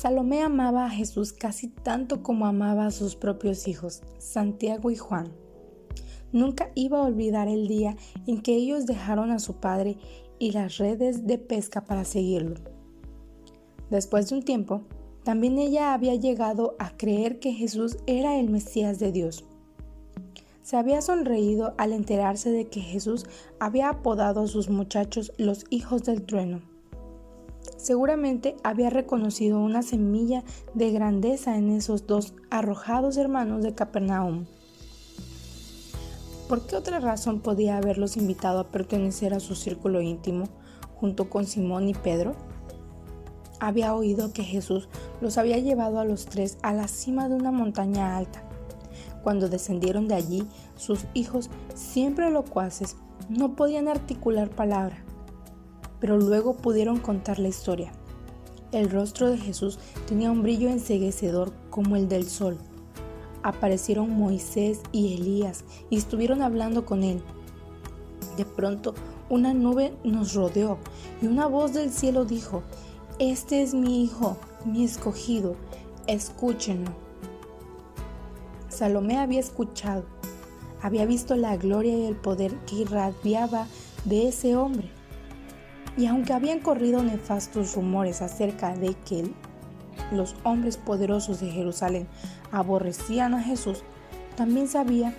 Salomé amaba a Jesús casi tanto como amaba a sus propios hijos, Santiago y Juan. Nunca iba a olvidar el día en que ellos dejaron a su padre y las redes de pesca para seguirlo. Después de un tiempo, también ella había llegado a creer que Jesús era el Mesías de Dios. Se había sonreído al enterarse de que Jesús había apodado a sus muchachos los hijos del trueno. Seguramente había reconocido una semilla de grandeza en esos dos arrojados hermanos de Capernaum. ¿Por qué otra razón podía haberlos invitado a pertenecer a su círculo íntimo junto con Simón y Pedro? había oído que Jesús los había llevado a los tres a la cima de una montaña alta. Cuando descendieron de allí, sus hijos, siempre locuaces, no podían articular palabra, pero luego pudieron contar la historia. El rostro de Jesús tenía un brillo enseguecedor como el del sol. Aparecieron Moisés y Elías y estuvieron hablando con él. De pronto, una nube nos rodeó y una voz del cielo dijo, este es mi hijo, mi escogido, escúchenlo. Salomé había escuchado, había visto la gloria y el poder que irradiaba de ese hombre. Y aunque habían corrido nefastos rumores acerca de que los hombres poderosos de Jerusalén aborrecían a Jesús, también sabía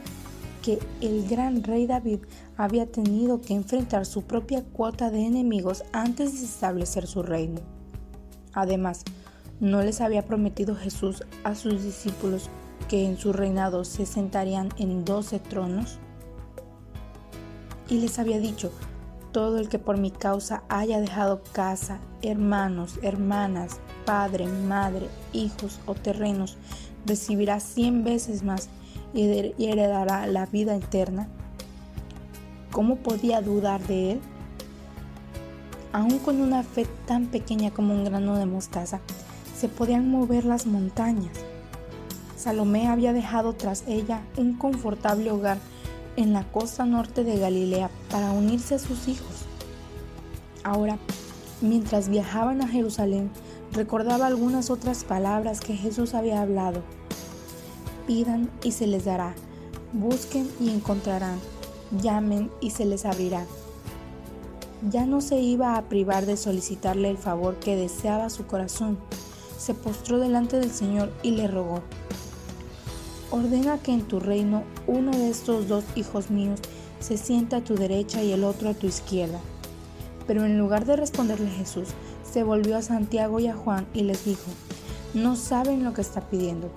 que el gran rey David había tenido que enfrentar su propia cuota de enemigos antes de establecer su reino. Además, ¿no les había prometido Jesús a sus discípulos que en su reinado se sentarían en doce tronos? Y les había dicho, todo el que por mi causa haya dejado casa, hermanos, hermanas, padre, madre, hijos o terrenos, recibirá cien veces más y heredará la vida eterna. ¿Cómo podía dudar de él? Aún con una fe tan pequeña como un grano de mostaza, se podían mover las montañas. Salomé había dejado tras ella un confortable hogar en la costa norte de Galilea para unirse a sus hijos. Ahora, mientras viajaban a Jerusalén, recordaba algunas otras palabras que Jesús había hablado. Pidan y se les dará, busquen y encontrarán, llamen y se les abrirá ya no se iba a privar de solicitarle el favor que deseaba su corazón. Se postró delante del Señor y le rogó, ordena que en tu reino uno de estos dos hijos míos se sienta a tu derecha y el otro a tu izquierda. Pero en lugar de responderle Jesús, se volvió a Santiago y a Juan y les dijo, no saben lo que está pidiendo.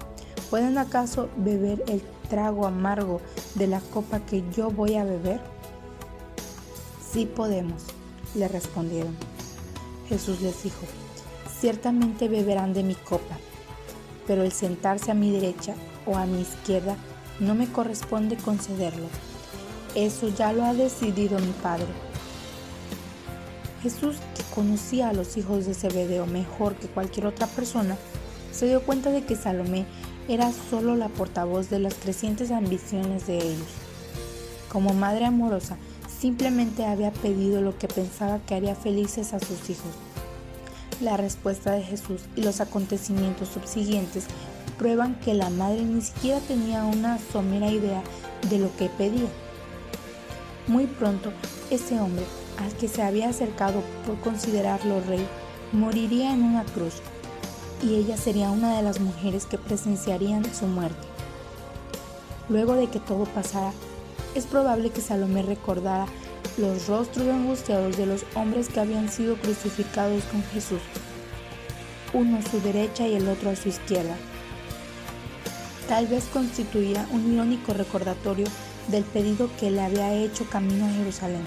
¿Pueden acaso beber el trago amargo de la copa que yo voy a beber? Sí podemos, le respondieron. Jesús les dijo, ciertamente beberán de mi copa, pero el sentarse a mi derecha o a mi izquierda no me corresponde concederlo. Eso ya lo ha decidido mi Padre. Jesús, que conocía a los hijos de Zebedeo mejor que cualquier otra persona, se dio cuenta de que Salomé era solo la portavoz de las crecientes ambiciones de ellos. Como madre amorosa, Simplemente había pedido lo que pensaba que haría felices a sus hijos. La respuesta de Jesús y los acontecimientos subsiguientes prueban que la madre ni siquiera tenía una somera idea de lo que pedía. Muy pronto, ese hombre, al que se había acercado por considerarlo rey, moriría en una cruz, y ella sería una de las mujeres que presenciarían su muerte. Luego de que todo pasara, es probable que Salomé recordara los rostros angustiados de los hombres que habían sido crucificados con Jesús, uno a su derecha y el otro a su izquierda. Tal vez constituía un irónico recordatorio del pedido que le había hecho camino a Jerusalén.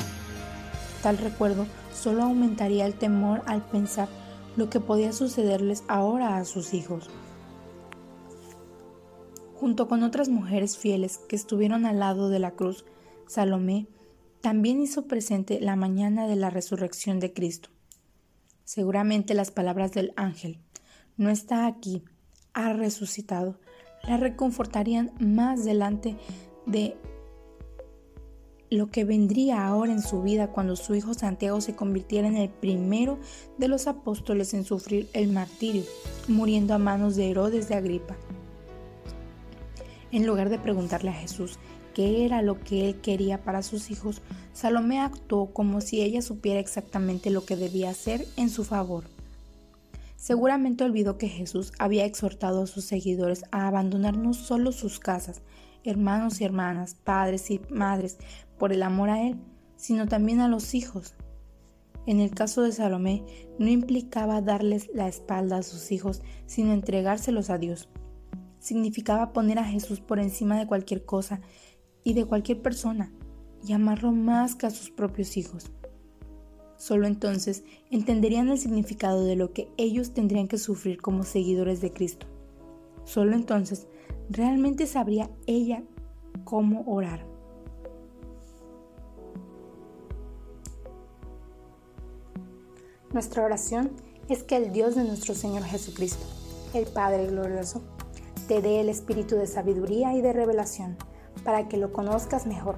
Tal recuerdo solo aumentaría el temor al pensar lo que podía sucederles ahora a sus hijos. Junto con otras mujeres fieles que estuvieron al lado de la cruz, Salomé también hizo presente la mañana de la resurrección de Cristo. Seguramente las palabras del ángel, no está aquí, ha resucitado, la reconfortarían más delante de lo que vendría ahora en su vida cuando su hijo Santiago se convirtiera en el primero de los apóstoles en sufrir el martirio, muriendo a manos de Herodes de Agripa. En lugar de preguntarle a Jesús qué era lo que él quería para sus hijos, Salomé actuó como si ella supiera exactamente lo que debía hacer en su favor. Seguramente olvidó que Jesús había exhortado a sus seguidores a abandonar no solo sus casas, hermanos y hermanas, padres y madres, por el amor a Él, sino también a los hijos. En el caso de Salomé, no implicaba darles la espalda a sus hijos, sino entregárselos a Dios. Significaba poner a Jesús por encima de cualquier cosa y de cualquier persona, y amarlo más que a sus propios hijos. Solo entonces entenderían el significado de lo que ellos tendrían que sufrir como seguidores de Cristo. Solo entonces realmente sabría ella cómo orar. Nuestra oración es que el Dios de nuestro Señor Jesucristo, el Padre glorioso, te dé el espíritu de sabiduría y de revelación para que lo conozcas mejor